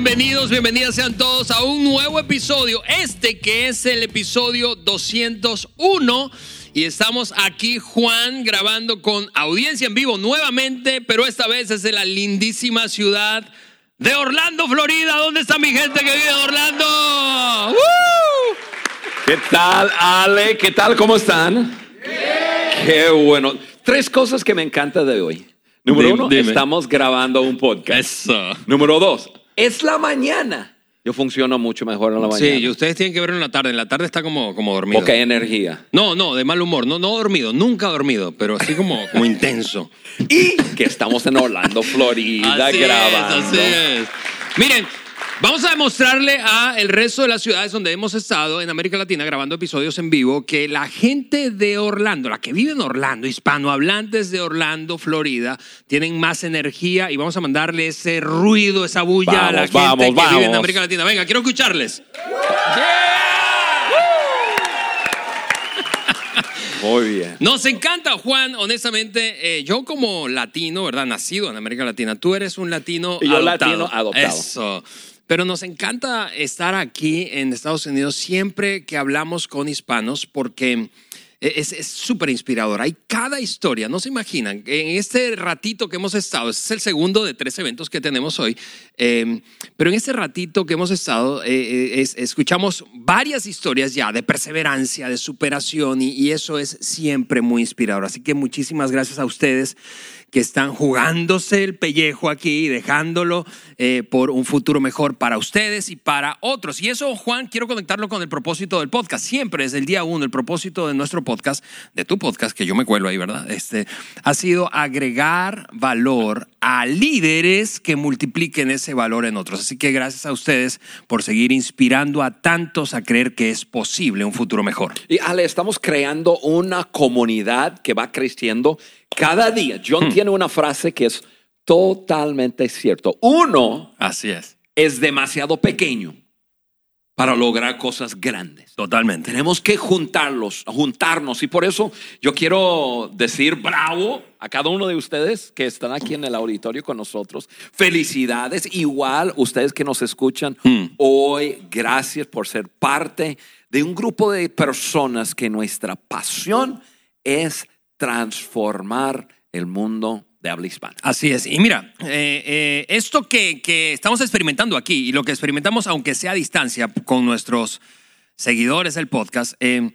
Bienvenidos, bienvenidas sean todos a un nuevo episodio. Este que es el episodio 201. Y estamos aquí, Juan, grabando con audiencia en vivo nuevamente, pero esta vez es de la lindísima ciudad de Orlando, Florida. ¿Dónde está mi gente que vive en Orlando? ¿Qué tal, Ale? ¿Qué tal? ¿Cómo están? Qué bueno. Tres cosas que me encanta de hoy. Número Dime, uno, dime. estamos grabando un podcast. Eso. Número dos, es la mañana. Yo funciono mucho mejor en la mañana. Sí, y ustedes tienen que verlo en la tarde. En la tarde está como, como dormido. Porque hay energía. No, no, de mal humor. No, no dormido, nunca dormido, pero así como, como intenso. Y que estamos en Orlando, Florida, Así grabando. es, así es. Miren, vamos a demostrarle a el resto de las ciudades donde hemos estado en América Latina grabando episodios en vivo que la gente de Orlando, la que vive en Orlando, hispanohablantes de Orlando, Florida, tienen más energía y vamos a mandarle ese ruido, esa bulla a la gente vamos, que vive en. América Latina. Venga, quiero escucharles. Muy bien. Nos encanta, Juan, honestamente, eh, yo como latino, ¿verdad? Nacido en América Latina, tú eres un latino Y yo adoptado. latino adoptado. Eso. Pero nos encanta estar aquí en Estados Unidos siempre que hablamos con hispanos porque es es súper inspirador. Hay cada historia, no se imaginan. En este ratito que hemos estado, este es el segundo de tres eventos que tenemos hoy, eh, pero en este ratito que hemos estado, eh, eh, es- escuchamos varias historias ya de perseverancia, de superación y, y eso es siempre muy inspirador. Así que muchísimas gracias a ustedes que están jugándose el pellejo aquí y dejándolo eh, por un futuro mejor para ustedes y para otros. Y eso, Juan, quiero conectarlo con el propósito del podcast. Siempre desde el día uno, el propósito de nuestro podcast, de tu podcast, que yo me cuelo ahí, ¿verdad? Este, ha sido agregar valor a líderes que multipliquen ese valor en otros. Así que gracias a ustedes por seguir inspirando a tantos a creer que es posible un futuro mejor. Y Ale, estamos creando una comunidad que va creciendo cada día. John Hmm. tiene una frase que es totalmente cierto. Uno Así es. es demasiado pequeño para lograr cosas grandes. Totalmente. Tenemos que juntarlos, juntarnos. Y por eso yo quiero decir bravo a cada uno de ustedes que están aquí en el auditorio con nosotros. Felicidades. Igual ustedes que nos escuchan Mm. hoy, gracias por ser parte de un grupo de personas que nuestra pasión es transformar el mundo de habla hispana. Así es. Y mira, eh, eh, esto que, que estamos experimentando aquí y lo que experimentamos, aunque sea a distancia, con nuestros seguidores del podcast, eh,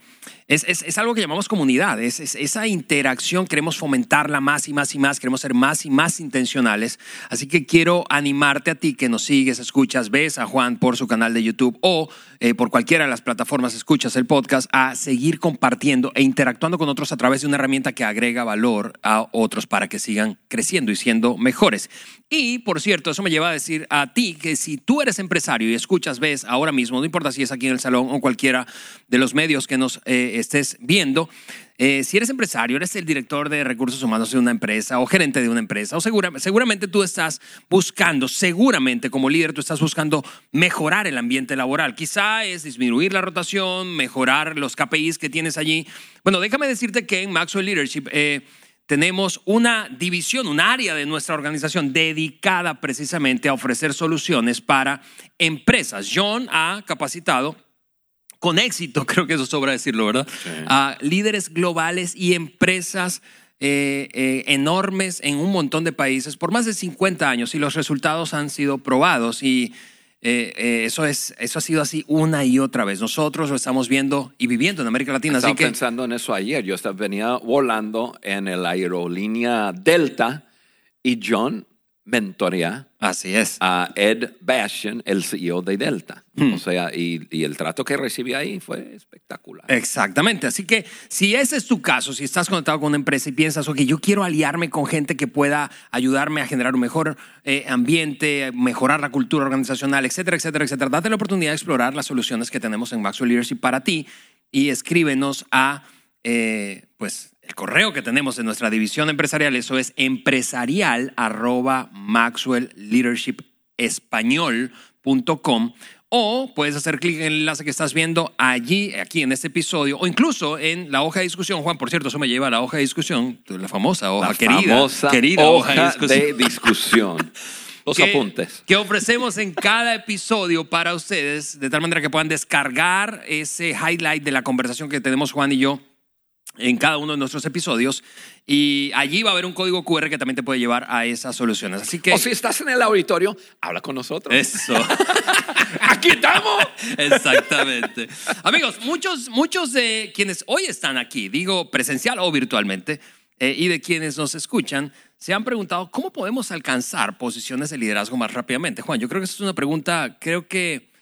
es, es- es algo que llamamos comunidad. Es, es- esa interacción queremos fomentarla más y más y más, queremos ser más y más intencionales. Así que quiero animarte a ti que nos sigues, escuchas, ves a Juan por su canal de YouTube o eh, por cualquiera de las plataformas escuchas el podcast, a seguir compartiendo e interactuando con otros a través de una herramienta que agrega valor a otros para que sigan creciendo y siendo mejores. Y, por cierto, eso me lleva a decir a ti que si tú eres empresario y escuchas, ves ahora mismo, no importa si es aquí en el salón o cualquiera de los medios que nos eh, estés viendo, eh, si eres empresario, eres el director de recursos humanos de una empresa o gerente de una empresa, o segura- seguramente tú estás buscando, seguramente como líder, tú estás buscando mejorar el ambiente laboral. Quizá es disminuir la rotación, mejorar los KPIs que tienes allí. Bueno, déjame decirte que en Maxwell Leadership eh, tenemos una división, un área de nuestra organización dedicada precisamente a ofrecer soluciones para empresas. John ha capacitado con éxito, creo que eso sobra decirlo, ¿verdad? A líderes globales y empresas eh, eh, enormes en un montón de países por más de 50 años y los resultados han sido probados y eh, eh, eso, es, eso ha sido así una y otra vez. Nosotros lo estamos viendo y viviendo en América Latina, Estaba así que... pensando en eso ayer. Yo estaba, venía volando en el aerolínea Delta y John mentorea Así es. a Ed Bastian, el CEO de Delta. Hmm. O sea, y, y el trato que recibí ahí fue espectacular. Exactamente. Así que si ese es tu caso, si estás conectado con una empresa y piensas, ok, yo quiero aliarme con gente que pueda ayudarme a generar un mejor eh, ambiente, mejorar la cultura organizacional, etcétera, etcétera, etcétera, date la oportunidad de explorar las soluciones que tenemos en Maxwell Leadership para ti y escríbenos a, eh, pues, el correo que tenemos en nuestra división empresarial, eso es empresarial arroba maxwellleadershipespañol.com o puedes hacer clic en el enlace que estás viendo allí, aquí en este episodio, o incluso en la hoja de discusión. Juan, por cierto, eso me lleva a la hoja de discusión, la famosa hoja La querida, famosa querida hoja hoja de discusión. de discusión. Los que, apuntes. que ofrecemos en cada episodio para ustedes, de tal manera que puedan descargar ese highlight de la conversación que tenemos Juan y yo en cada uno de nuestros episodios. Y allí va a haber un código QR que también te puede llevar a esas soluciones. Así que... O si estás en el auditorio, habla con nosotros. Eso. Aquí estamos. Exactamente. Amigos, muchos, muchos de quienes hoy están aquí, digo presencial o virtualmente, eh, y de quienes nos escuchan, se han preguntado cómo podemos alcanzar posiciones de liderazgo más rápidamente. Juan, yo creo que esa es una pregunta, creo que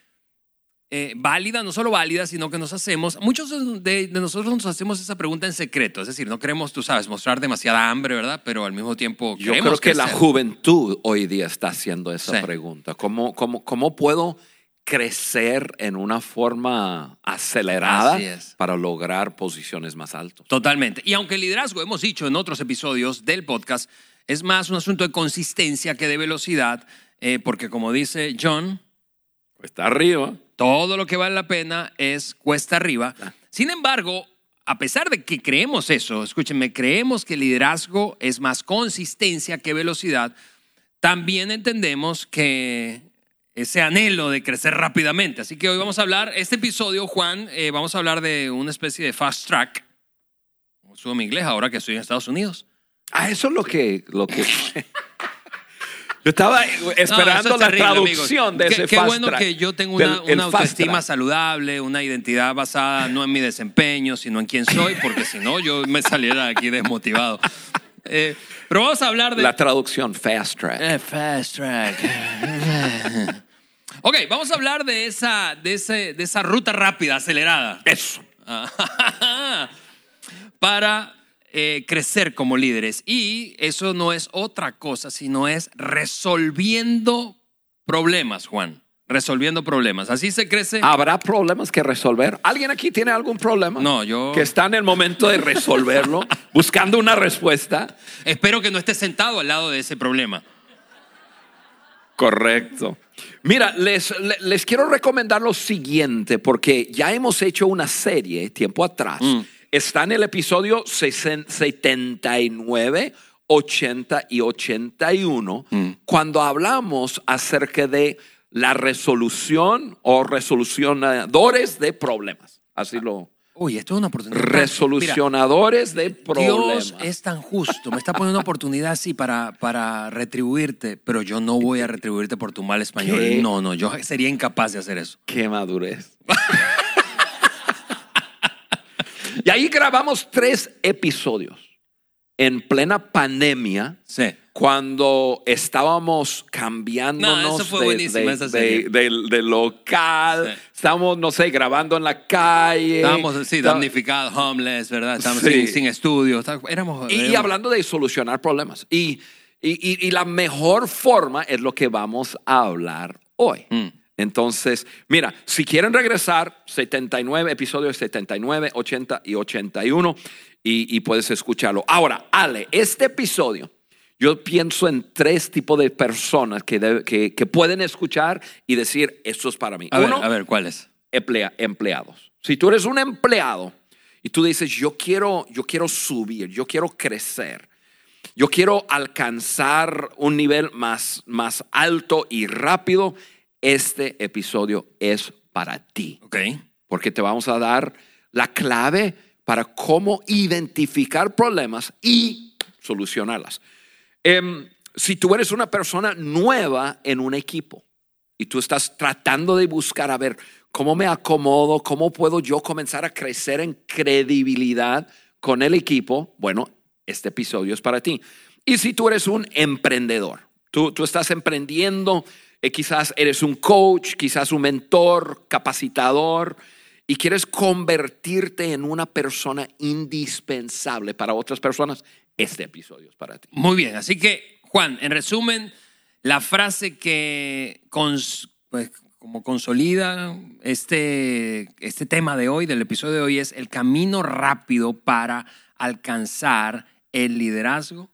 eh, válida, no solo válida, sino que nos hacemos, muchos de, de nosotros nos hacemos esa pregunta en secreto, es decir, no queremos, tú sabes, mostrar demasiada hambre, ¿verdad? Pero al mismo tiempo Yo creo que la juventud hoy día está haciendo esa Sí. pregunta. ¿Cómo, cómo, ¿Cómo puedo crecer en una forma acelerada para lograr posiciones más altas? Totalmente. Y aunque el liderazgo, hemos dicho en otros episodios del podcast, es más un asunto de consistencia que de velocidad, eh, porque como dice John, Está arriba. Todo lo que vale la pena es cuesta arriba. Sin embargo, a pesar de que creemos eso, escúchenme, creemos que el liderazgo es más consistencia que velocidad, también entendemos que ese anhelo de crecer rápidamente. Así que hoy vamos a hablar, este episodio, Juan, eh, vamos a hablar de una especie de fast track. Subo mi inglés ahora que estoy en Estados Unidos. Ah, eso es lo que... Lo que... Yo estaba esperando No, eso es la terrible, traducción amigos. de Qué- ese Qué fast bueno track, que yo tengo del- una, el una autoestima saludable, una identidad basada no en mi desempeño, sino en quién soy, porque si no, yo me saliera de aquí desmotivado. Eh, pero vamos a hablar de. La traducción fast track. Eh, fast track. ok, vamos a hablar de esa, de, ese, de esa ruta rápida, acelerada. Eso. para eh, crecer como líderes. Y eso no es otra cosa, sino es resolviendo problemas, Juan. Resolviendo problemas. Así se crece. ¿Habrá problemas que resolver? ¿Alguien aquí tiene algún problema? No, yo- Que está en el momento de resolverlo, buscando una respuesta. Espero que no estés sentado al lado de ese problema. Correcto. Mira, les, le- les quiero recomendar lo siguiente, porque ya hemos hecho una serie tiempo atrás. Está en el episodio 79, 80 y 81, cuando hablamos acerca de la resolución o resolucionadores de problemas. Así lo. Uy, esto es una oportunidad. Resolucionadores de problemas. Dios es tan justo, me está poniendo una oportunidad así para, para retribuirte, pero yo no voy a retribuirte por tu mal español. ¿Qué? No, no, yo sería incapaz de hacer eso. Qué madurez. y ahí grabamos tres episodios en plena pandemia, Sí. cuando estábamos cambiándonos No, de, de- local. Sí. Estábamos, no sé, grabando en la calle. Estábamos, sí, damnificados, homeless, ¿verdad? Estábamos Sí. sin, sin estudios. Éramos, Y, hablando de solucionar problemas. Y, y- y- y la mejor forma es lo que vamos a hablar hoy. Mm. Entonces, mira, si quieren regresar, 79, episodios 79, 80 y 81, y, y puedes escucharlo. Ahora, Ale, este episodio, yo pienso en tres tipos de personas que, que, que pueden escuchar y decir, esto es para mí. A ver, Uno, a ver, ¿cuál es? emplea- empleados. Si tú eres un empleado y tú dices, yo quiero, yo quiero subir, yo quiero crecer, yo quiero alcanzar un nivel más, más alto y rápido, este episodio es para ti. Ok. Porque te vamos a dar la clave para cómo identificar problemas y solucionarlas. Em, si tú eres una persona nueva en un equipo y tú estás tratando de buscar a ver cómo me acomodo, cómo puedo yo comenzar a crecer en credibilidad con el equipo, bueno, este episodio es para ti. Y si tú eres un emprendedor, tú, tú estás emprendiendo, eh, quizás eres un coach, quizás un mentor, capacitador, y quieres convertirte en una persona indispensable para otras personas, este episodio es para ti. Muy bien, así que, Juan, en resumen, la frase que pues, como consolida este, este tema de hoy, del episodio de hoy, es el camino rápido para alcanzar el liderazgo,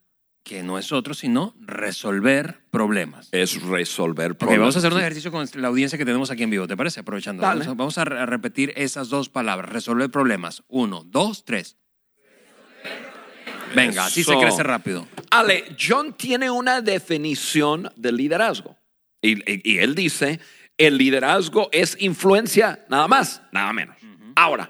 que no es otro sino resolver problemas. Es resolver problemas. vamos a hacer un ejercicio con la audiencia que tenemos aquí en vivo, ¿te parece? Aprovechando. Dale. Vamos a, vamos a re- a repetir esas dos palabras, resolver problemas. Uno, dos, tres. Venga, así se crece rápido. Ale, John tiene una definición de liderazgo. Y, y- y él dice, el liderazgo es influencia, nada más, nada menos. Ahora,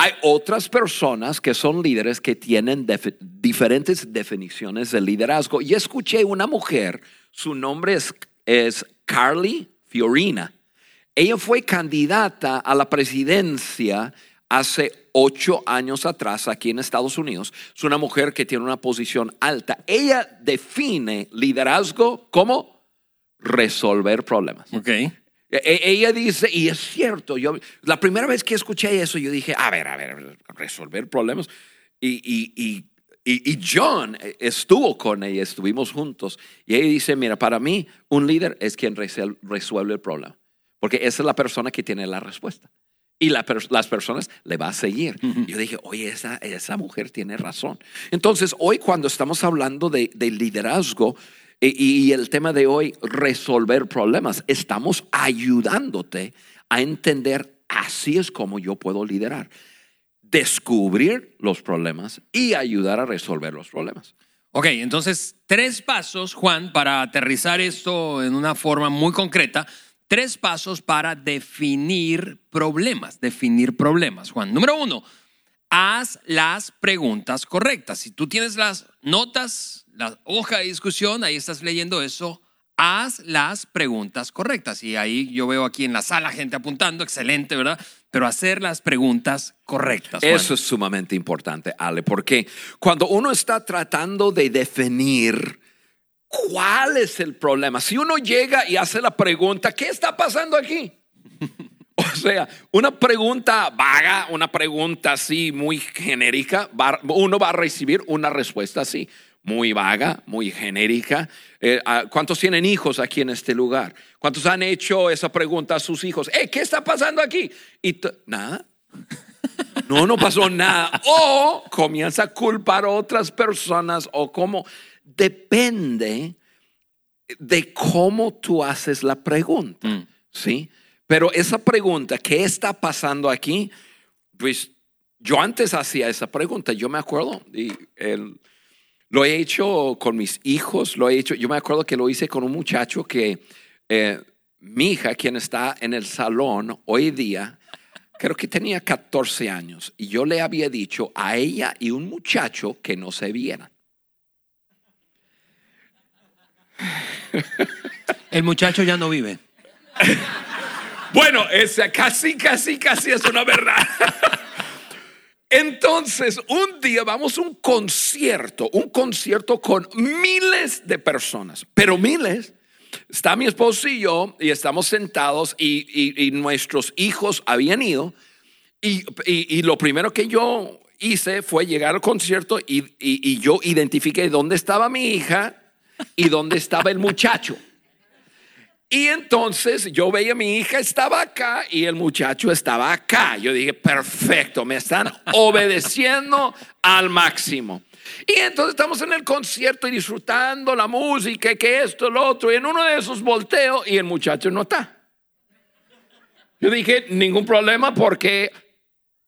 hay otras personas que son líderes que tienen diferentes definiciones de liderazgo. Y escuché una mujer, su nombre es, es Carly Fiorina. Ella fue candidata a la presidencia hace ocho años atrás aquí en Estados Unidos. Es una mujer que tiene una posición alta. Ella define liderazgo como resolver problemas. Ok. E- e- Ella dice, y es cierto, yo la primera vez que escuché eso, yo dije, a ver, a ver, resolver problemas. Y, y, y, y- John estuvo con ella, estuvimos juntos. Y ella dice, mira, para mí un líder es quien resuelve el problema. Porque esa es la persona que tiene la respuesta. Y la las personas le va a seguir. Yo dije, oye, esa, esa mujer tiene razón. Entonces, hoy cuando estamos hablando de, de liderazgo y, el tema de hoy, resolver problemas, estamos ayudándote a entender, así es como yo puedo liderar. Descubrir los problemas y ayudar a resolver los problemas. Ok, entonces, tres pasos, Juan, para aterrizar esto en una forma muy concreta. Tres pasos para definir problemas. Definir problemas, Juan. Número uno, haz las preguntas correctas. Si tú tienes las notas, la hoja de discusión, ahí estás leyendo eso, haz las preguntas correctas. Y ahí yo veo aquí en la sala gente apuntando, excelente, ¿verdad? Pero hacer las preguntas correctas. Eso es sumamente importante, Ale, porque cuando uno está tratando de definir cuál es el problema, si uno llega y hace la pregunta, ¿qué está pasando aquí? O sea, una pregunta vaga, una pregunta así muy genérica, va- uno va a recibir una respuesta así, muy vaga, muy genérica. Eh, ah, ¿Cuántos tienen hijos aquí en este lugar? ¿Cuántos han hecho esa pregunta a sus hijos? Eh, ¿Qué está pasando aquí? Y nada. No, no pasó nada. O comienza a culpar a otras personas o cómo. Depende de cómo tú haces la pregunta. Mm. ¿Sí? Pero esa pregunta, ¿qué está pasando aquí? Pues yo antes hacía esa pregunta, yo me acuerdo, y el- lo he hecho con mis hijos, lo he hecho, yo me acuerdo que lo hice con un muchacho que eh, mi hija, quien está en el salón hoy día, creo que tenía 14 años, y yo le había dicho a ella y un muchacho que no se vieran. El muchacho ya no vive. Bueno, esa casi, casi, casi es una verdad. Entonces, un día vamos a un concierto, un concierto con miles de personas, pero miles. Está mi esposo y yo y estamos sentados y, nuestros hijos habían ido y, y- lo primero que yo hice fue llegar al concierto y yo identifiqué dónde estaba mi hija y dónde estaba el muchacho. Y entonces yo veía a mi hija estaba acá y el muchacho estaba acá. Yo dije, perfecto, me están obedeciendo al máximo. Y entonces estamos en el concierto y disfrutando la música, que esto, lo otro. Y en uno de esos volteo y el muchacho no está. Yo dije, ningún problema porque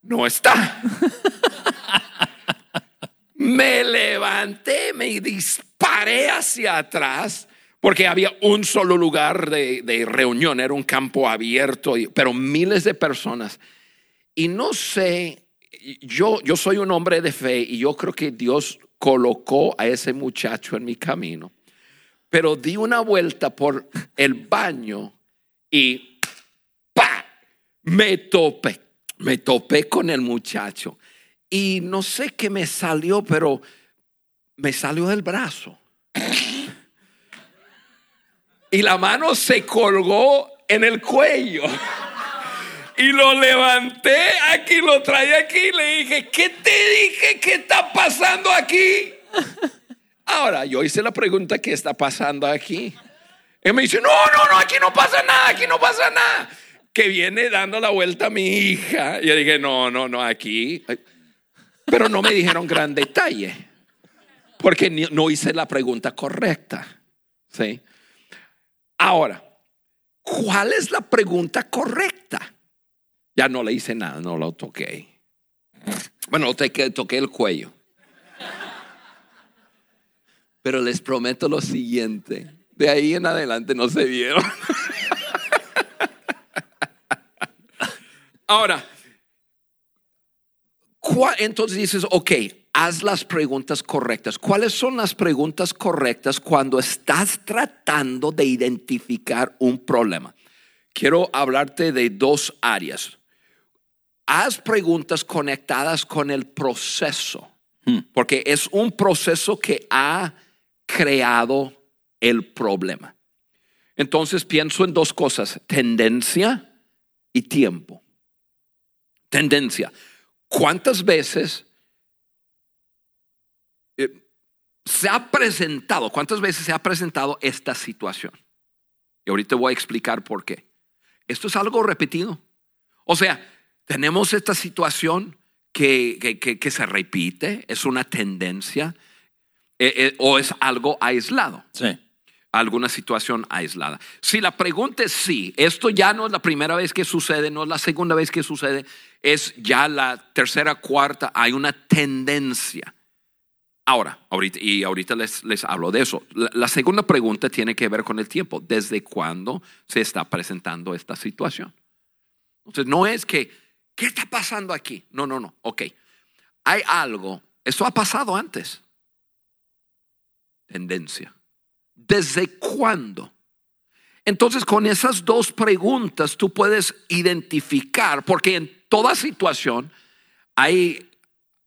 no está. me levanté, me disparé hacia atrás, porque había un solo lugar de, de reunión, era un campo abierto, pero miles de personas. Y no sé, yo, yo soy un hombre de fe y yo creo que Dios colocó a ese muchacho en mi camino, pero di una vuelta por el baño y ¡pa! me topé, me topé con el muchacho. Y no sé qué me salió, pero me salió del brazo. Y la mano se colgó en el cuello. Y lo levanté aquí, lo traía aquí y le dije, ¿qué te dije? ¿Qué está pasando aquí? Ahora, yo hice la pregunta, ¿qué está pasando aquí? Y me dice, no, no, no, aquí no pasa nada, aquí no pasa nada. Que viene dando la vuelta a mi hija. Y yo dije, no, no, no, aquí. Pero no me dijeron gran detalle. Porque no hice la pregunta correcta. ¿Sí? Ahora, ¿cuál es la pregunta correcta? Ya no le hice nada, no lo toqué. Bueno, toqué, toqué el cuello. Pero les prometo lo siguiente. De ahí en adelante no se vieron. Ahora, ¿cuál- entonces dices, ok, haz las preguntas correctas. ¿Cuáles son las preguntas correctas cuando estás tratando de identificar un problema? Quiero hablarte de dos áreas. Haz preguntas conectadas con el proceso, porque es un proceso que ha creado el problema. Entonces pienso en dos cosas, tendencia y tiempo. Tendencia. ¿Cuántas veces eh, se ha presentado, cuántas veces se ha presentado esta situación? Y ahorita voy a explicar por qué. Esto es algo repetido. O sea, tenemos esta situación que, que- que- que se repite, es una tendencia eh, eh, o es algo aislado Sí. alguna situación aislada. Si la pregunta es sí, esto ya no es la primera vez que sucede, no es la segunda vez que sucede, es ya la tercera, cuarta, hay una tendencia. Ahora, ahorita, y ahorita les, les hablo de eso. La, segunda pregunta tiene que ver con el tiempo. ¿Desde cuándo se está presentando esta situación? Entonces, no es que, ¿qué está pasando aquí? No, no, no. Ok. Hay algo, esto ha pasado antes. Tendencia. ¿Desde cuándo? Entonces, con esas dos preguntas tú puedes identificar, porque en toda situación hay,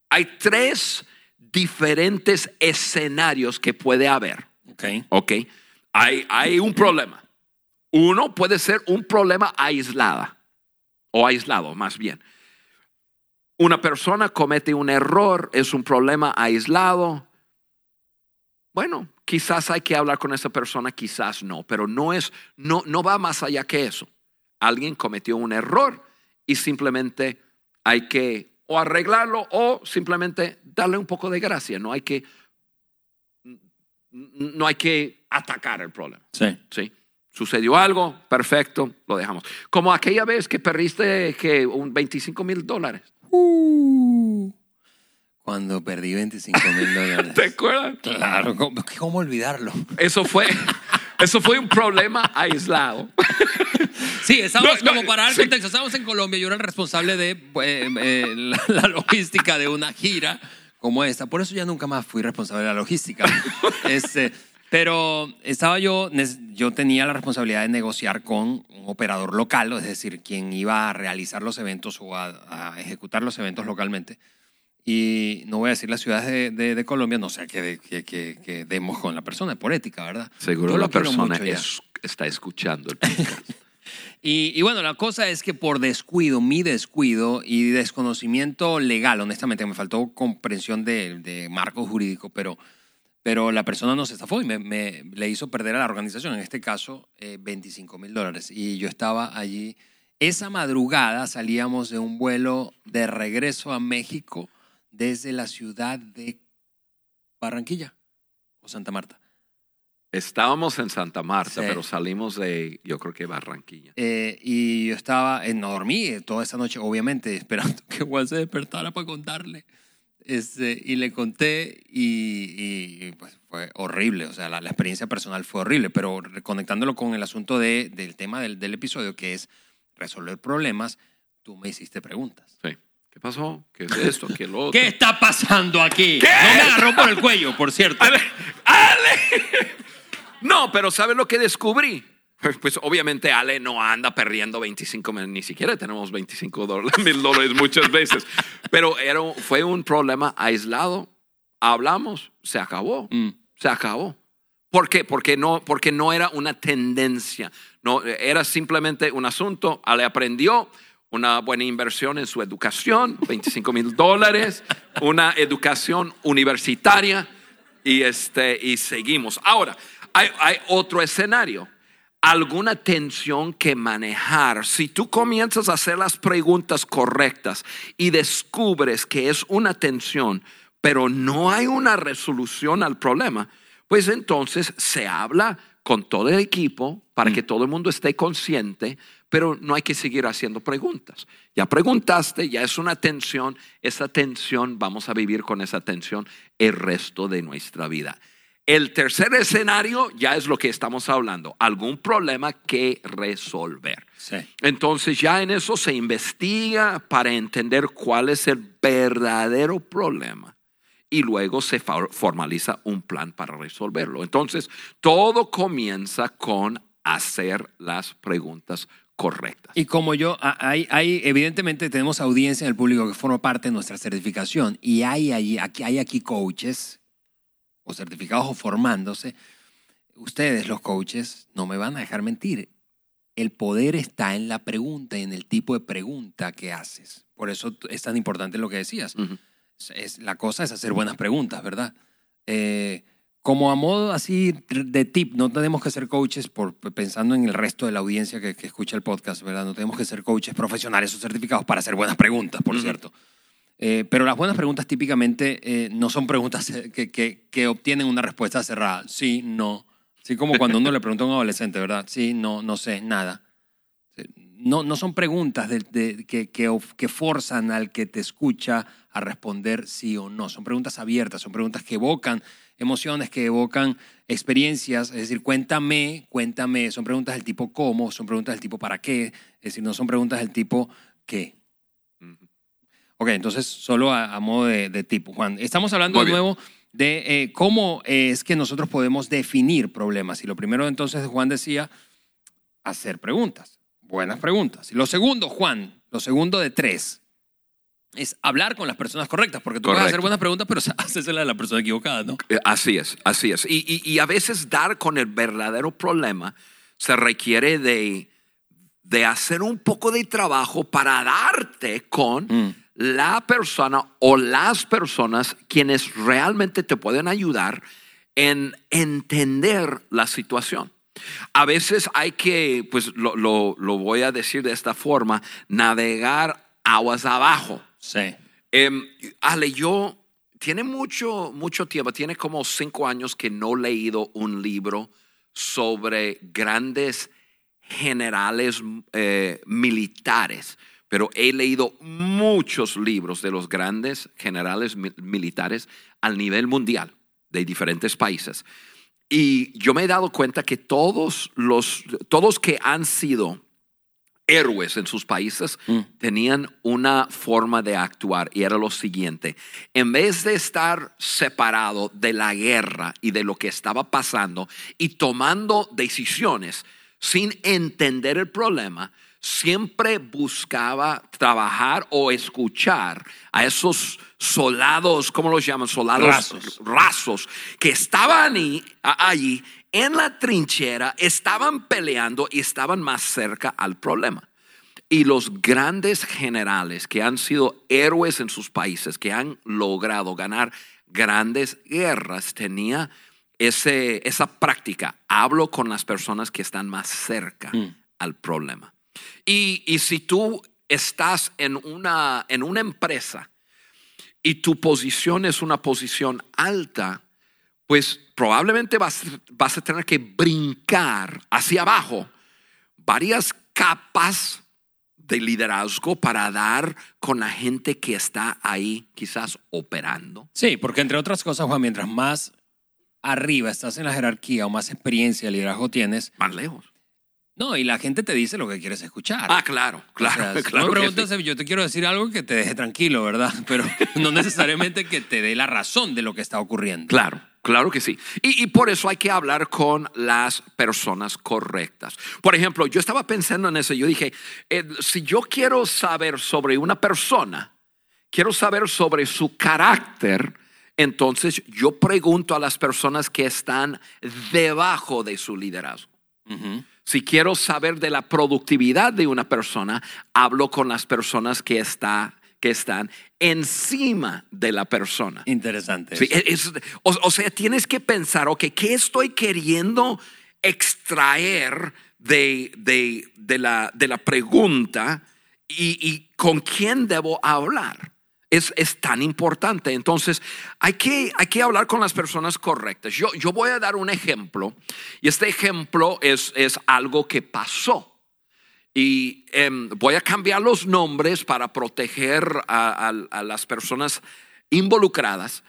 hay tres diferentes escenarios que puede haber. Ok. ¿Ok? Hay, hay un problema. Uno puede ser un problema aislada o aislado más bien. Una persona comete un error, es un problema aislado. Bueno, quizás hay que hablar con esa persona, quizás no, pero no es, no, no va más allá que eso. Alguien cometió un error y simplemente hay que o arreglarlo o simplemente darle un poco de gracia. No hay que, no hay que atacar el problema. Sí. ¿sí? Sucedió algo, perfecto, lo dejamos. Como aquella vez que perdiste que un 25 mil dólares. Cuando perdí 25 mil dólares. ¿Te acuerdas? Claro, ¿cómo, cómo olvidarlo? Eso fue, eso fue un problema aislado. Sí, estamos No, no, como para dar sí. contexto, estamos en Colombia, yo era el responsable de eh, eh, la, la logística de una gira como esta, por eso ya nunca más fui responsable de la logística. Este, pero estaba yo, yo tenía la responsabilidad de negociar con un operador local, es decir, quien iba a realizar los eventos o a, a ejecutar los eventos localmente. Y no voy a decir las ciudades de, de- de Colombia, no sé que, que, que- que demos con la persona, por ética, ¿verdad? Seguro Yo la persona es- está escuchando el podcast. Y, y bueno, la cosa es que por descuido, mi descuido y desconocimiento legal, honestamente, me faltó comprensión de, marco jurídico, pero, pero la persona nos estafó y me, me- le hizo perder a la organización, en este caso, eh, 25 mil dólares. Y yo estaba allí. Esa madrugada salíamos de un vuelo de regreso a México desde la ciudad de Barranquilla o Santa Marta. Estábamos en Santa Marta, Sí. pero salimos de, yo creo que Barranquilla. Eh, y yo estaba, eh, no dormí eh, toda esa noche, obviamente, esperando que Juan se despertara para contarle. Este, y le conté y, y, y, pues fue horrible, o sea, la, la experiencia personal fue horrible, pero conectándolo con el asunto de, del tema del, del episodio, que es resolver problemas, tú me hiciste preguntas. Sí. ¿Qué pasó? ¿Qué es esto? ¿Qué es lo otro? ¿Qué está pasando aquí? No me agarró por el cuello, por cierto. Ale, Ale. No, pero ¿sabes lo que descubrí? Pues obviamente Ale no anda perdiendo 25 mil, ni siquiera tenemos 25 dólares- mil dólares muchas veces. Pero era, fue un problema aislado. Hablamos, se acabó. Mm. Se acabó. ¿Por qué? Porque no, porque no era una tendencia. No, era simplemente un asunto. Ale aprendió una buena inversión en su educación, 25 mil dólares, una educación universitaria y, este, y seguimos. Ahora, hay, hay otro escenario. Alguna tensión que manejar. Si tú comienzas a hacer las preguntas correctas y descubres que es una tensión, pero no hay una resolución al problema, pues entonces se habla con todo el equipo para que todo el mundo esté consciente, pero no hay que seguir haciendo preguntas. Ya preguntaste, ya es una tensión, esa tensión, vamos a vivir con esa tensión el resto de nuestra vida. El tercer escenario ya es lo que estamos hablando, algún problema que resolver. Sí. Entonces ya en eso se investiga para entender cuál es el verdadero problema y luego se formaliza un plan para resolverlo. Entonces todo comienza con hacer las preguntas correctas. Y como yo, hay, hay, evidentemente tenemos audiencia en el público que forma parte de nuestra certificación y hay, allí- aquí, hay aquí coaches o certificados o formándose. Ustedes, los coaches, no me van a dejar mentir. El poder está en la pregunta y en el tipo de pregunta que haces. Por eso es tan importante lo que decías. Es- es- la cosa es hacer buenas preguntas, ¿verdad? Eh, como a modo así de tip, no tenemos que ser coaches por, pensando en el resto de la audiencia que, que escucha el podcast, ¿verdad? No tenemos que ser coaches profesionales o certificados para hacer buenas preguntas, por Ujú. cierto. Eh, pero las buenas preguntas típicamente eh, no son preguntas que, que- que obtienen una respuesta cerrada. Sí, no. Así como cuando uno le pregunta a un adolescente, ¿verdad? Sí, no, no sé, nada. No, no son preguntas de- de- que, que forzan al que te escucha a responder sí o no. Son preguntas abiertas, son preguntas que evocan emociones, que evocan experiencias. Es decir, cuéntame, cuéntame. Son preguntas del tipo cómo, son preguntas del tipo para qué. Es decir, no son preguntas del tipo qué. Ok, entonces solo a, a modo de, de tipo, Juan. Estamos hablando Muy de bien. nuevo de eh, cómo es que nosotros podemos definir problemas. Y lo primero entonces Juan decía, hacer preguntas, buenas preguntas. Y lo segundo, Juan, lo segundo de tres, es hablar con las personas correctas, porque tú puedes Correcto. hacer buenas preguntas, pero hacésela a la persona equivocada, ¿no? Eh, Así es, así es. Y, y- y a veces dar con el verdadero problema se requiere de, de hacer un poco de trabajo para darte con Mm. La persona o las personas quienes realmente te pueden ayudar en entender la situación. A veces hay que, pues lo, lo- lo voy a decir de esta forma, navegar aguas abajo. Sí. Em, Ale, yo tiene mucho, mucho tiempo, tiene como cinco años que no he leído un libro sobre grandes generales eh, militares, pero he leído muchos libros de los grandes generales mi- militares al nivel mundial de diferentes países. Y yo me he dado cuenta que todos los, todos que han sido héroes en sus países Mm. tenían una forma de actuar y era lo siguiente. En vez de estar separado de la guerra y de lo que estaba pasando y tomando decisiones sin entender el problema, siempre buscaba trabajar o escuchar a esos soldados, ¿cómo los llaman? Soldados Rasos. rasos que estaban ahí, allí en la trinchera, estaban peleando y estaban más cerca al problema. Y los grandes generales que han sido héroes en sus países, que han logrado ganar grandes guerras, tenía ese, esa práctica. Hablo con las personas que están más cerca Mm. al problema. Y, y si tú estás en una, en una empresa y tu posición es una posición alta, pues probablemente vas, vas a tener que brincar hacia abajo varias capas de liderazgo para dar con la gente que está ahí quizás operando. Sí, porque entre otras cosas, Juan, mientras más arriba estás en la jerarquía o más experiencia de liderazgo tienes, Más lejos. No, y la gente te dice lo que quieres escuchar. Ah, claro, claro. O sea, claro tú me preguntas, sí. yo te quiero decir algo que te deje tranquilo, ¿verdad? Pero no necesariamente que te dé la razón de lo que está ocurriendo. Claro, claro que sí. Y, y por eso hay que hablar con las personas correctas. Por ejemplo, yo estaba pensando en eso. Yo dije, eh, si yo quiero saber sobre una persona, quiero saber sobre su carácter, entonces yo pregunto a las personas que están debajo de su liderazgo. Ujú. Si quiero saber de la productividad de una persona, hablo con las personas que, está, que están encima de la persona. Interesante. Sí, es- o, o sea, tienes que pensar, ok, ¿qué estoy queriendo extraer de, de- de la, de la pregunta y, y con quién debo hablar? Es, es tan importante. Entonces, hay que, hay que hablar con las personas correctas. Yo, yo voy a dar un ejemplo y este ejemplo es, es algo que pasó. Y em, voy a cambiar los nombres para proteger a, las personas involucradas.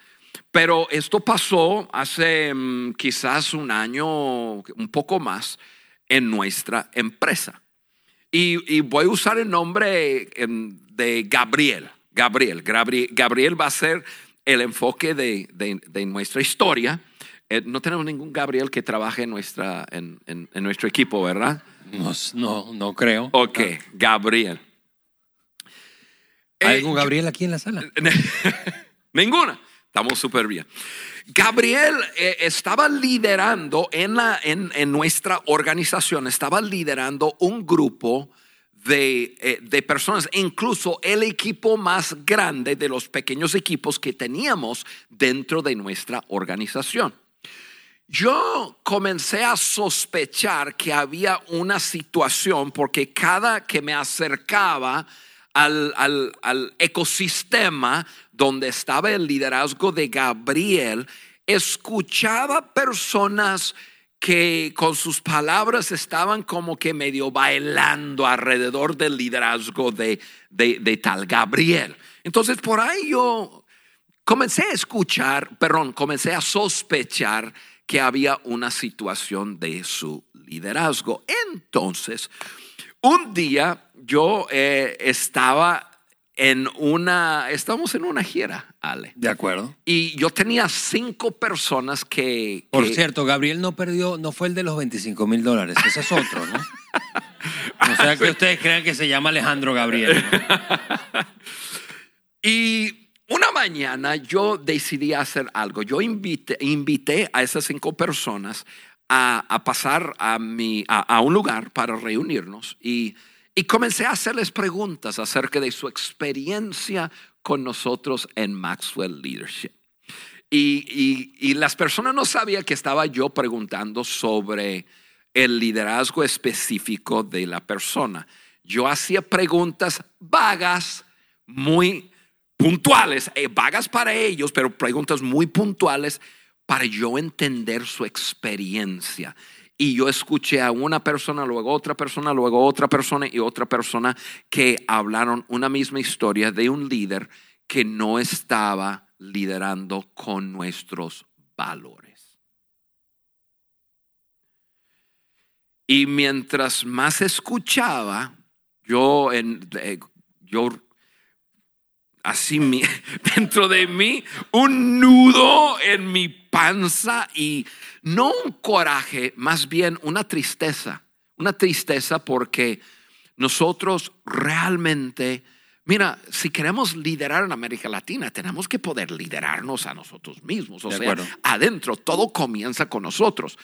Pero esto pasó hace mm, quizás un año, un poco más, en nuestra empresa. Y, y voy a usar el nombre em, de Gabriel. Gabriel. Gabriel. Gabriel va a ser el enfoque de, de- de nuestra historia. Eh, no tenemos ningún Gabriel que trabaje en, nuestra, en, en- en nuestro equipo, ¿verdad? No, no, no creo. Ok, Gabriel. ¿Hay Eh, algún Gabriel aquí en la sala? Ninguna. Estamos súper bien. Gabriel eh, estaba liderando en, la, en, en nuestra organización, estaba liderando un grupo de, eh, de personas, incluso el equipo más grande de los pequeños equipos que teníamos dentro de nuestra organización. Yo comencé a sospechar que había una situación porque cada que me acercaba al, al- al ecosistema donde estaba el liderazgo de Gabriel, escuchaba personas que con sus palabras estaban como que medio bailando alrededor del liderazgo de, de- tal Gabriel. Entonces por ahí yo comencé a escuchar, perdón, comencé a sospechar que había una situación de su liderazgo. Entonces, un día yo eh, estaba en una, estamos en una gira, Ale, De acuerdo. y yo tenía cinco personas que... Por que- cierto, Gabriel no perdió, no fue el de los 25 mil dólares, ese es otro, ¿no? O sea que ustedes crean que se llama Alejandro Gabriel. ¿no? Y una mañana yo decidí hacer algo. Yo invité, invité a esas cinco personas a, a pasar a, mi, a, a un lugar para reunirnos y, y comencé a hacerles preguntas acerca de su experiencia con nosotros en Maxwell Leadership. Y, las personas no sabían que estaba yo preguntando sobre el liderazgo específico de la persona. Yo hacía preguntas vagas, muy puntuales, eh, vagas para ellos, pero preguntas muy puntuales para yo entender su experiencia. Y yo escuché a una persona, luego otra persona, luego otra persona y otra persona que hablaron una misma historia de un líder que no estaba liderando con nuestros valores. Y mientras más escuchaba, yo, eh, yo así dentro de mí, un nudo en mi panza y no un coraje, más bien una tristeza, una tristeza porque nosotros realmente, mira, si queremos liderar en América Latina, tenemos que poder liderarnos a nosotros mismos, o De sea, acuerdo. adentro, todo comienza con nosotros.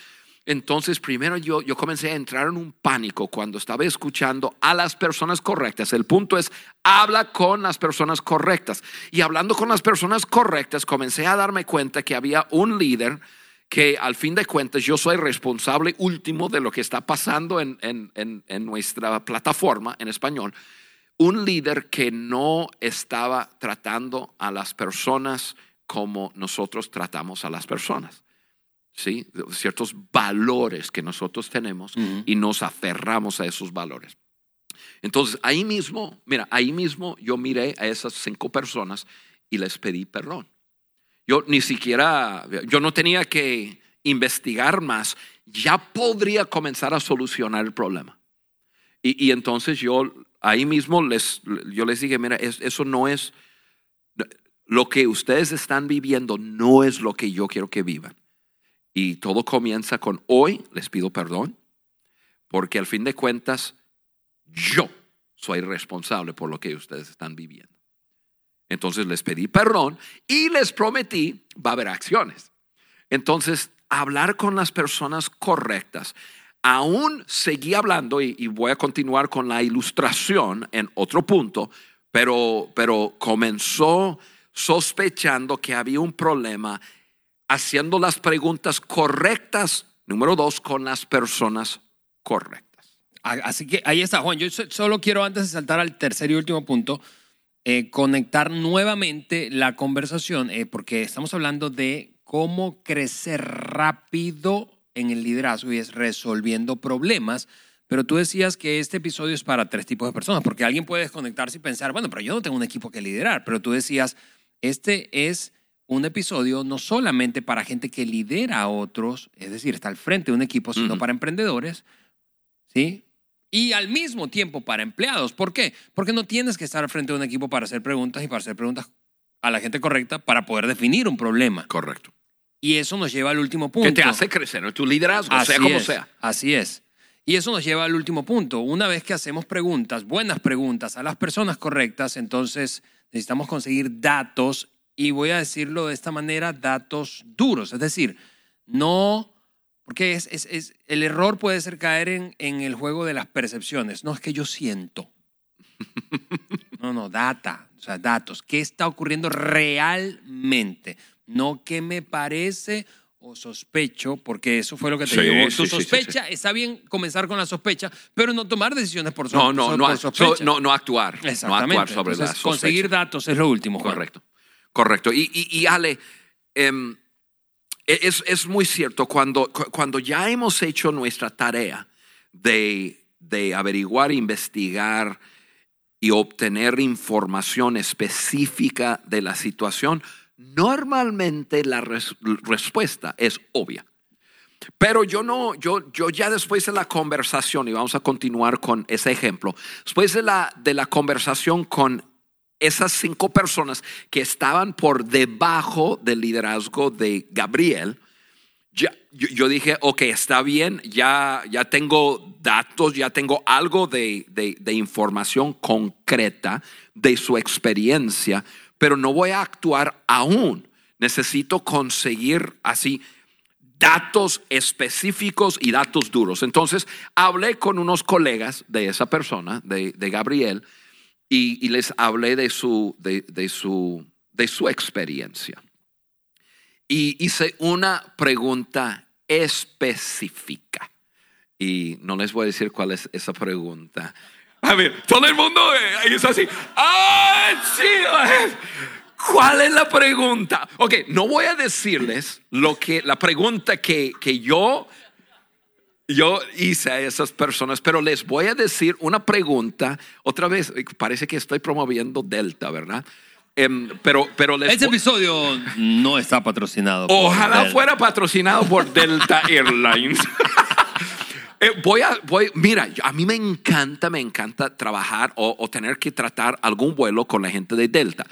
Entonces, primero yo, yo comencé a entrar en un pánico cuando estaba escuchando a las personas correctas. El punto es, habla con las personas correctas. Y hablando con las personas correctas, comencé a darme cuenta que había un líder que al fin de cuentas yo soy responsable último de lo que está pasando en, en- en- en nuestra plataforma en español. Un líder que no estaba tratando a las personas como nosotros tratamos a las personas. ¿Sí? ciertos valores que nosotros tenemos y nos aferramos a esos valores. Entonces, ahí mismo, mira, ahí mismo yo miré a esas cinco personas y les pedí perdón. Yo ni siquiera, yo no tenía que investigar más, ya podría comenzar a solucionar el problema. Y, y entonces yo ahí mismo les, yo les dije, mira, es- eso no es, lo que ustedes están viviendo no es lo que yo quiero que vivan. Y todo comienza con hoy les pido perdón, porque al fin de cuentas yo soy responsable por lo que ustedes están viviendo. Entonces les pedí perdón y les prometí va a haber acciones. Entonces, hablar con las personas correctas. Aún seguí hablando y, y voy a continuar con la ilustración en otro punto, pero, pero comenzó sospechando que había un problema haciendo las preguntas correctas, número dos, con las personas correctas. Así que ahí está, Juan. Yo so- solo quiero, antes de saltar al tercer y último punto, eh, conectar nuevamente la conversación, eh, porque estamos hablando de cómo crecer rápido en el liderazgo y es resolviendo problemas. Pero tú decías que este episodio es para tres tipos de personas, porque alguien puede desconectarse y pensar, bueno, pero yo no tengo un equipo que liderar. Pero tú decías, este es un episodio no solamente para gente que lidera a otros, es decir, está al frente de un equipo, sino para emprendedores, ¿sí? Y al mismo tiempo para empleados. ¿Por qué? Porque no tienes que estar al frente de un equipo para hacer preguntas y para hacer preguntas a la gente correcta para poder definir un problema. Correcto. Y eso nos lleva al último punto. Que te hace crecer en tu liderazgo, Así sea como es, sea. Así es. Y eso nos lleva al último punto. Una vez que hacemos preguntas, buenas preguntas a las personas correctas, entonces necesitamos conseguir datos y voy a decirlo de esta manera, datos duros. Es decir, no, porque es, es- es- el error puede ser caer en, en el juego de las percepciones. No es que yo siento. No, no, data, o sea, datos. ¿Qué está ocurriendo realmente? No qué me parece o sospecho, porque eso fue lo que te Sí, llevó. sí, Tu sí, sospecha, está bien comenzar con la sospecha, pero no tomar decisiones por, so- No, no, so- no, por so- sospecha. no, no actuar. No Exactamente. actuar sobre la Entonces, sospecha. conseguir datos es lo último. Correcto, correcto. Y, y- Ale, em, es, es muy cierto, cuando, cu- cuando ya hemos hecho nuestra tarea de, de averiguar, investigar y obtener información específica de la situación, normalmente la res- respuesta es obvia. Pero yo no, yo, yo ya después de la conversación, y vamos a continuar con ese ejemplo, después de la, de la conversación con esas cinco personas que estaban por debajo del liderazgo de Gabriel, yo, dije, ok, está bien, ya, ya tengo datos, ya tengo algo de, información concreta de su experiencia, pero no voy a actuar aún. Necesito conseguir así datos específicos y datos duros. Entonces, hablé con unos colegas de esa persona, de Gabriel, y, les hablé de su, de, de su, de su experiencia. Y hice una pregunta específica. Y no les voy a decir cuál es esa pregunta. A ver, todo el mundo eh, es así. ¡Ah! ¿Cuál es la pregunta? Ok, no voy a decirles lo que, la pregunta que, que yo, yo hice a esas personas, pero les voy a decir una pregunta. Otra vez, parece que estoy promoviendo Delta, ¿verdad? Em, pero, pero les Este episodio no está patrocinado. por Ojalá Delta. fuera patrocinado por Delta Airlines. Eh, voy a, voy, mira, a mí me encanta, me encanta trabajar o, o tener que tratar algún vuelo con la gente de Delta.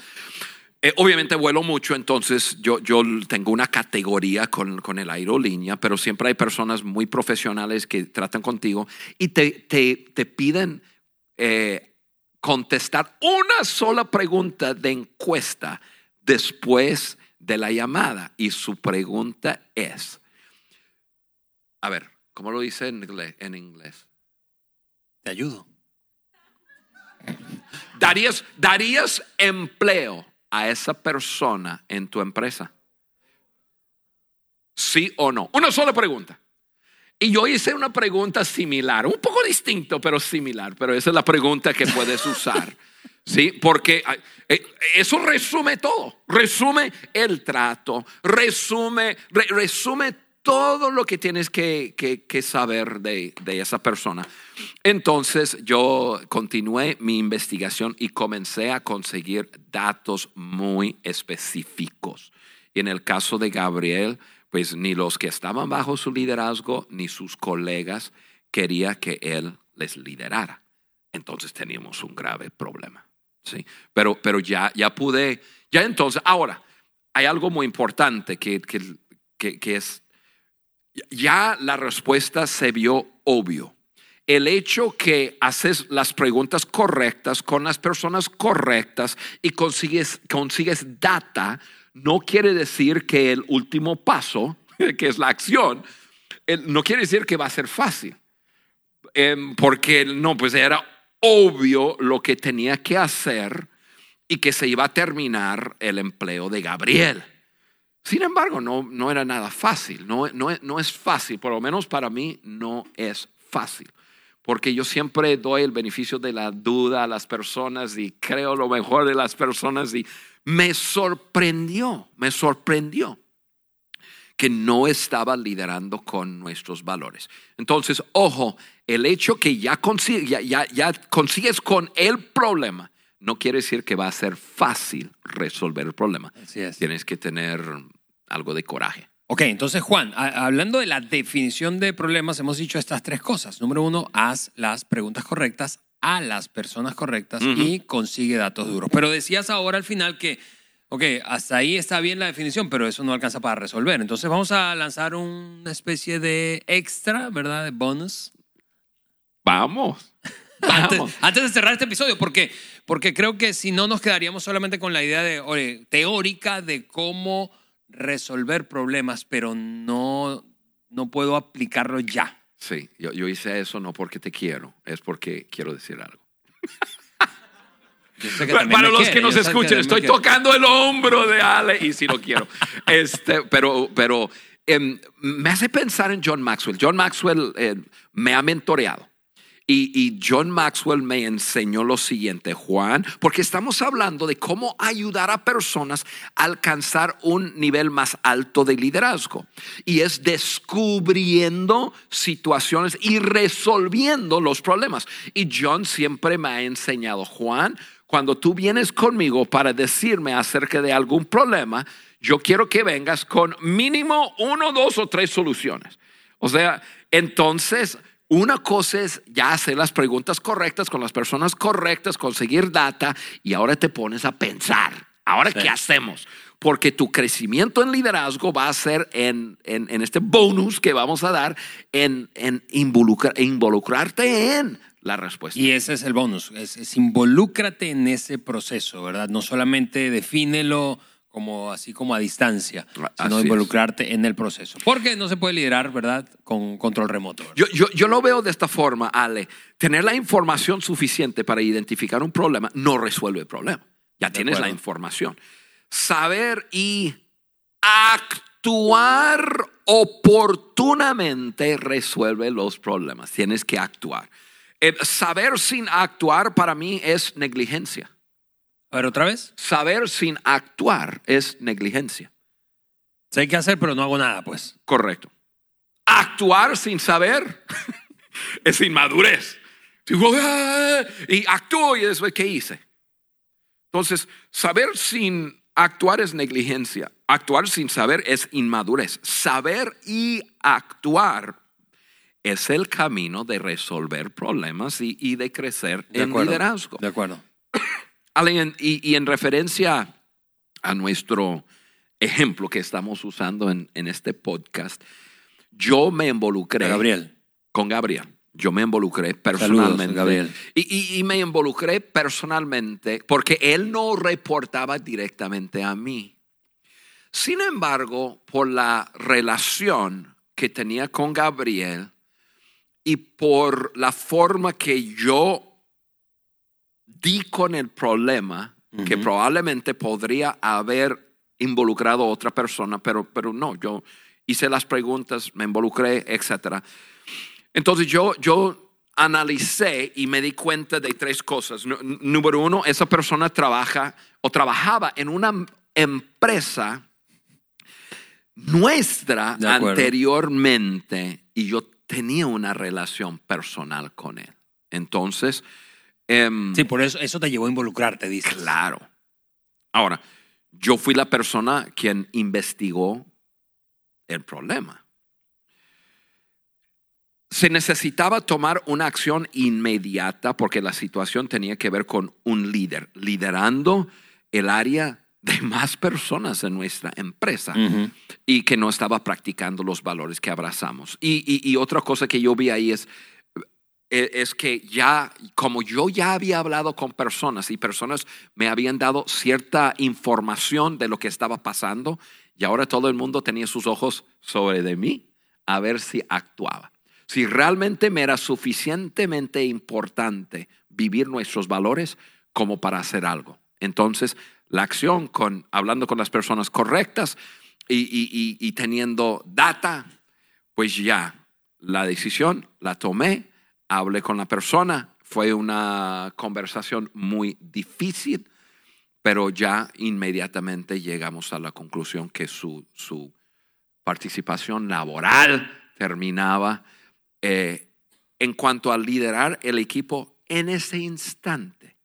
Eh, obviamente vuelo mucho, entonces yo, yo tengo una categoría con, con el aerolínea, pero siempre hay personas muy profesionales que tratan contigo y te, te, te piden eh, contestar una sola pregunta de encuesta después de la llamada. Y su pregunta es, a ver, ¿cómo lo dice en inglés? En inglés? Te ayudo. ¿Darías, ¿Darías empleo a esa persona en tu empresa? ¿Sí o no? Una sola pregunta. Y yo hice una pregunta similar, un poco distinto, pero similar, pero esa es la pregunta que puedes usar. ¿Sí? Porque eh, eso resume todo, resume el trato, resume, re- resume todo lo que tienes que, que- que saber de, de esa persona. Entonces yo continué mi investigación y comencé a conseguir datos muy específicos. Y en el caso de Gabriel, pues ni los que estaban bajo su liderazgo ni sus colegas quería que él les liderara. Entonces teníamos un grave problema. ¿sí? Pero, pero ya, ya pude, ya entonces, ahora, hay algo muy importante que, que, que- es, ya la respuesta se vio obvio. El hecho que haces las preguntas correctas con las personas correctas y consigues, consigues data, no quiere decir que el último paso, que es la acción, no quiere decir que va a ser fácil. Em, porque no, pues era obvio lo que tenía que hacer y que se iba a terminar el empleo de Gabriel. Sin embargo, no, no era nada fácil, no, no, no es fácil, por lo menos para mí no es fácil, porque yo siempre doy el beneficio de la duda a las personas y creo lo mejor de las personas y me sorprendió, me sorprendió que no estaba liderando con nuestros valores. Entonces, ojo, el hecho que ya, consi- ya, ya- ya consigues con el problema, no quiere decir que va a ser fácil resolver el problema. Así es. Tienes que tener algo de coraje. Ok, entonces Juan, hablando de la definición de problemas, hemos dicho estas tres cosas. Número uno, haz las preguntas correctas a las personas correctas y consigue datos duros. Pero decías ahora al final que, ok, hasta ahí está bien la definición, pero eso no alcanza para resolver. Entonces vamos a lanzar una especie de extra, ¿verdad? De bonus. Vamos. Antes, de cerrar este episodio, porque, porque creo que si no nos quedaríamos solamente con la idea de, oye, teórica de cómo resolver problemas, pero no, no puedo aplicarlo ya. Sí, yo, yo hice eso no porque te quiero, es porque quiero decir algo. Para los quiere, que nos también estoy tocando el hombro de Ale y si lo quiero. Este, pero pero em, me hace pensar en John Maxwell. John Maxwell eh, me ha mentoreado. Y, John Maxwell me enseñó lo siguiente, Juan, porque estamos hablando de cómo ayudar a personas a alcanzar un nivel más alto de liderazgo. Y es descubriendo situaciones y resolviendo los problemas. Y John siempre me ha enseñado, Juan, cuando tú vienes conmigo para decirme acerca de algún problema, yo quiero que vengas con mínimo uno, dos o tres soluciones. O sea, entonces, una cosa es ya hacer las preguntas correctas con las personas correctas, conseguir data y ahora te pones a pensar, ahora Sí. qué hacemos? Porque tu crecimiento en liderazgo va a ser en, en- en este bonus que vamos a dar en, en involucra- involucrarte en la respuesta. Y ese es el bonus, es, es involúcrate en ese proceso, ¿verdad? No solamente defínelo como así como a distancia, Así sino es. involucrarte en el proceso. Porque no se puede liderar, ¿verdad? Con control remoto. Yo, yo, yo lo veo de esta forma, Ale. Tener la información suficiente para identificar un problema no resuelve el problema. Ya De tienes la información. Saber y actuar oportunamente resuelve los problemas. Tienes que actuar. Eh, saber sin actuar para mí es negligencia. A ver, otra vez. Saber sin actuar es negligencia. Sé qué hacer, pero no hago nada, pues. Correcto. Actuar sin saber es inmadurez. "Ah", y actúo y después, ¿qué hice? Entonces, saber sin actuar es negligencia. Actuar sin saber es inmadurez. Saber y actuar es el camino de resolver problemas y, y de crecer De en acuerdo. liderazgo. De acuerdo. Y, y en referencia a nuestro ejemplo que estamos usando en, en este podcast, yo me involucré Gabriel. con Gabriel. Yo me involucré personalmente. Gabriel. Y, y- y me involucré personalmente porque él no reportaba directamente a mí. Sin embargo, por la relación que tenía con Gabriel y por la forma que yo di con el problema, que probablemente podría haber involucrado a otra persona, pero, pero no, yo hice las preguntas, me involucré, etc. Entonces yo, yo analicé y me di cuenta de tres cosas. Nú- Número uno, esa persona trabaja o trabajaba en una empresa nuestra anteriormente y yo tenía una relación personal con él. Entonces, em, Sí, por eso, eso te llevó a involucrarte, dices. Claro. Ahora, yo fui la persona quien investigó el problema. Se necesitaba tomar una acción inmediata porque la situación tenía que ver con un líder, liderando el área de más personas en nuestra empresa y que no estaba practicando los valores que abrazamos. Y, y- y otra cosa que yo vi ahí es, es que ya, como yo ya había hablado con personas y personas me habían dado cierta información de lo que estaba pasando, y ahora todo el mundo tenía sus ojos sobre de mí a ver si actuaba. Si realmente me era suficientemente importante vivir nuestros valores como para hacer algo. Entonces, la acción con hablando con las personas correctas y, y- y- y teniendo data, pues ya la decisión la tomé, hablé con la persona, fue una conversación muy difícil, pero ya inmediatamente llegamos a la conclusión que su, su participación laboral terminaba. Eh, en cuanto a liderar el equipo en ese instante,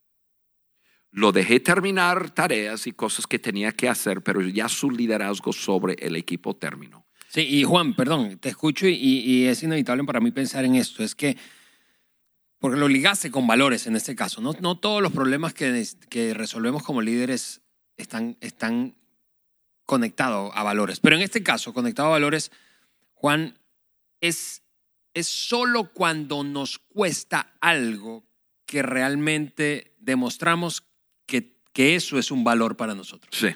lo dejé terminar tareas y cosas que tenía que hacer, pero ya su liderazgo sobre el equipo terminó. Sí, y Juan, perdón, te escucho y, y es inevitable para mí pensar en esto. Es que, porque lo ligaste con valores en este caso, no, no todos los problemas que, que resolvemos como líderes están, están conectados a valores. Pero en este caso, conectado a valores, Juan, es, es solo cuando nos cuesta algo que realmente demostramos que, que eso es un valor para nosotros. Sí.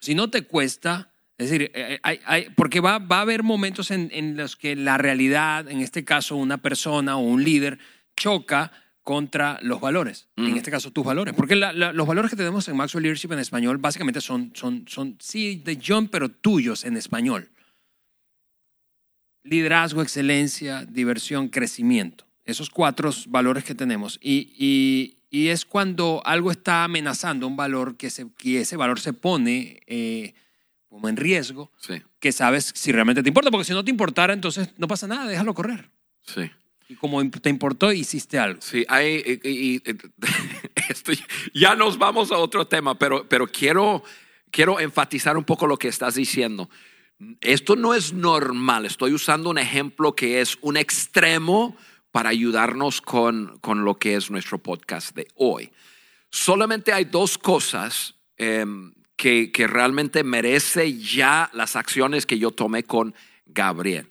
Si no te cuesta, es decir, eh, hay- hay- porque va, va a haber momentos en, en los que la realidad, en este caso una persona o un líder, choca contra los valores, en Ujú. este caso tus valores. Porque la- la- los valores que tenemos en Maxwell Leadership en español básicamente son, son, son sí, de John, pero tuyos en español. Liderazgo, excelencia, diversión, crecimiento. Esos cuatro valores que tenemos. Y, y- y es cuando algo está amenazando un valor que, se, que ese valor se pone eh, como en riesgo, Sí, que sabes si realmente te importa. Porque si no te importara, entonces no pasa nada, déjalo correr. sí. Y como te importó, hiciste algo. Sí, hay, y- esto- ya nos vamos a otro tema, pero, quiero, enfatizar un poco lo que estás diciendo. Esto no es normal, estoy usando un ejemplo que es un extremo para ayudarnos con, lo que es nuestro podcast de hoy. Solamente hay dos cosas em, que, realmente merece ya las acciones que yo tomé con Gabriel.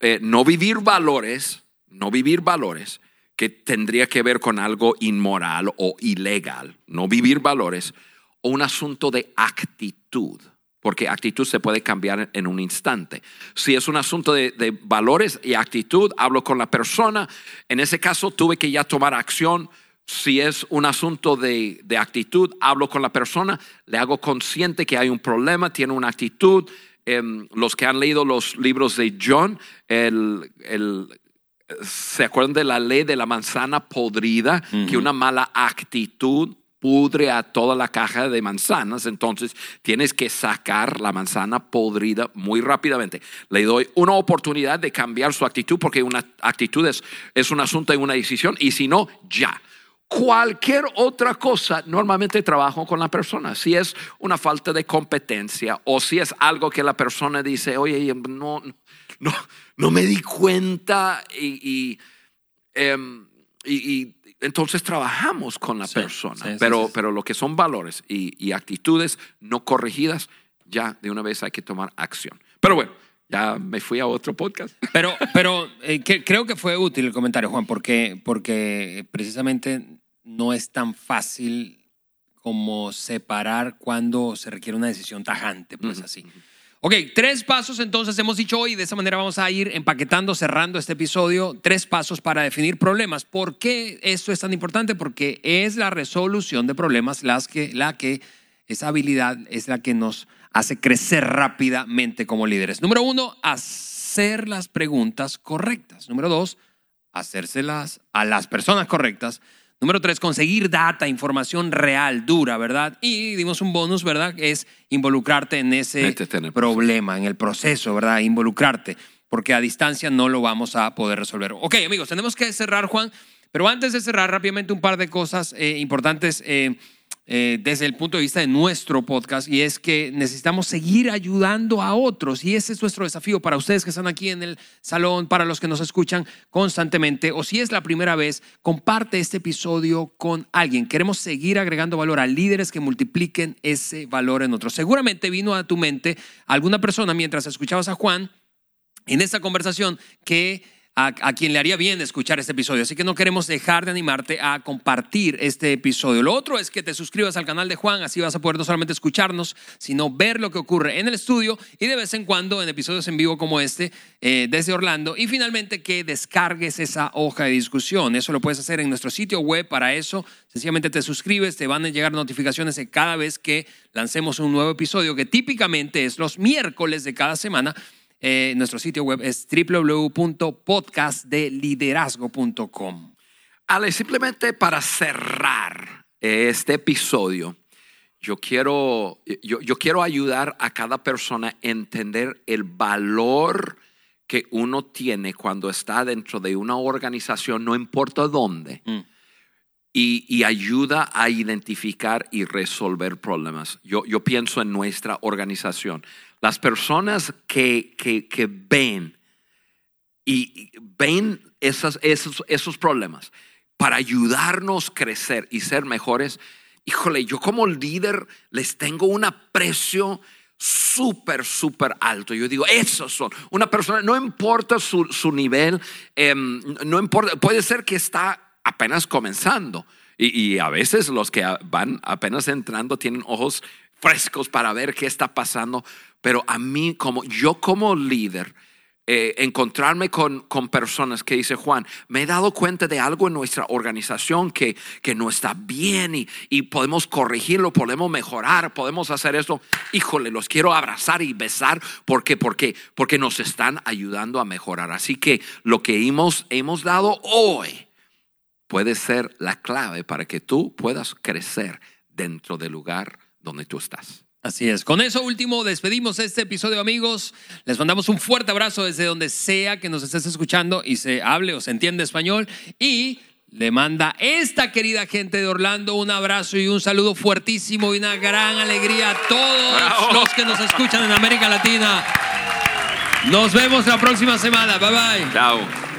Eh, no vivir valores, no vivir valores que tendría que ver con algo inmoral o ilegal, no vivir valores, o un asunto de actitud, porque actitud se puede cambiar en un instante. Si es un asunto de, valores y actitud, hablo con la persona, en ese caso tuve que ya tomar acción. Si es un asunto de, de actitud, hablo con la persona, le hago consciente que hay un problema, tiene una actitud. Em, los que han leído los libros de John, el, el, ¿Se acuerdan de la ley de la manzana podrida? Que una mala actitud pudre a toda la caja de manzanas, entonces tienes que sacar la manzana podrida muy rápidamente. Le doy una oportunidad de cambiar su actitud porque una actitud es, es un asunto y una decisión y si no, ya. Cualquier otra cosa, normalmente trabajo con la persona. Si es una falta de competencia o si es algo que la persona dice, oye, no, no, no me di cuenta y, y, em, y- y entonces trabajamos con la Sí, persona. sí, sí, pero, pero lo que son valores y, y actitudes no corregidas, ya de una vez hay que tomar acción. Pero bueno, ya me fui a otro podcast. Pero, pero eh, que- creo que fue útil el comentario, Juan, porque, porque precisamente no es tan fácil como separar cuando se requiere una decisión tajante, pues así. Ok, tres pasos entonces hemos dicho hoy, de esa manera vamos a ir empaquetando, cerrando este episodio, tres pasos para definir problemas. ¿Por qué esto es tan importante? Porque es la resolución de problemas las que, la que, esa habilidad es la que nos hace crecer rápidamente como líderes. Número uno, hacer las preguntas correctas. Número dos, hacérselas a las personas correctas. Número tres, conseguir data, información real, dura, ¿verdad? Y dimos un bonus, ¿verdad? Es involucrarte en ese problema, en el proceso, ¿verdad? Involucrarte, porque a distancia no lo vamos a poder resolver. Ok, amigos, tenemos que cerrar, Juan, pero antes de cerrar rápidamente un par de cosas eh, importantes eh, eh, desde el punto de vista de nuestro podcast, y es que necesitamos seguir ayudando a otros, y ese es nuestro desafío para ustedes que están aquí en el salón, para los que nos escuchan constantemente, o si es la primera vez, comparte este episodio con alguien. Queremos seguir agregando valor a líderes que multipliquen ese valor en otros. Seguramente vino a tu mente alguna persona mientras escuchabas a Juan en esta conversación que a, a quien le haría bien escuchar este episodio. Así que no queremos dejar de animarte a compartir este episodio. Lo otro es que te suscribas al canal de Juan, así vas a poder no solamente escucharnos, sino ver lo que ocurre en el estudio y de vez en cuando en episodios en vivo como este eh, desde Orlando. Y finalmente que descargues esa hoja de discusión. Eso lo puedes hacer en nuestro sitio web. Para eso, sencillamente te suscribes, te van a llegar notificaciones cada vez que lancemos un nuevo episodio, que típicamente es los miércoles de cada semana. Eh, nuestro sitio web es www.podcastdeliderazgo.com. Ale, simplemente para cerrar este episodio, yo quiero, yo, yo quiero ayudar a cada persona a entender el valor que uno tiene cuando está dentro de una organización, no importa dónde, Mm. y, y ayuda a identificar y resolver problemas. Yo, yo pienso en nuestra organización. Las personas que, que, ven y ven esas, esos, esos problemas para ayudarnos a crecer y ser mejores, híjole, yo como líder les tengo un aprecio súper, súper alto. Yo digo, esos son. Una persona, no importa su, su nivel, em, no importa, puede ser que está apenas comenzando. Y a veces los que van apenas entrando tienen ojos frescos para ver qué está pasando. Pero a mí, como yo como líder, eh, encontrarme con, con, personas que dice Juan, me he dado cuenta de algo en nuestra organización que, que no está bien y, y, podemos corregirlo, podemos mejorar, podemos hacer esto. Híjole, los quiero abrazar y besar porque, porque, porque nos están ayudando a mejorar. Así que lo que hemos, hemos dado hoy puede ser la clave para que tú puedas crecer dentro del lugar donde tú estás. Así es. Con eso último despedimos este episodio, amigos. Les mandamos un fuerte abrazo desde donde sea que nos estés escuchando y se hable o se entiende español. Y le manda esta querida gente de Orlando un abrazo y un saludo fuertísimo y una gran alegría a todos Bravo. los que nos escuchan en América Latina. Nos vemos la próxima semana. Bye bye. Chao.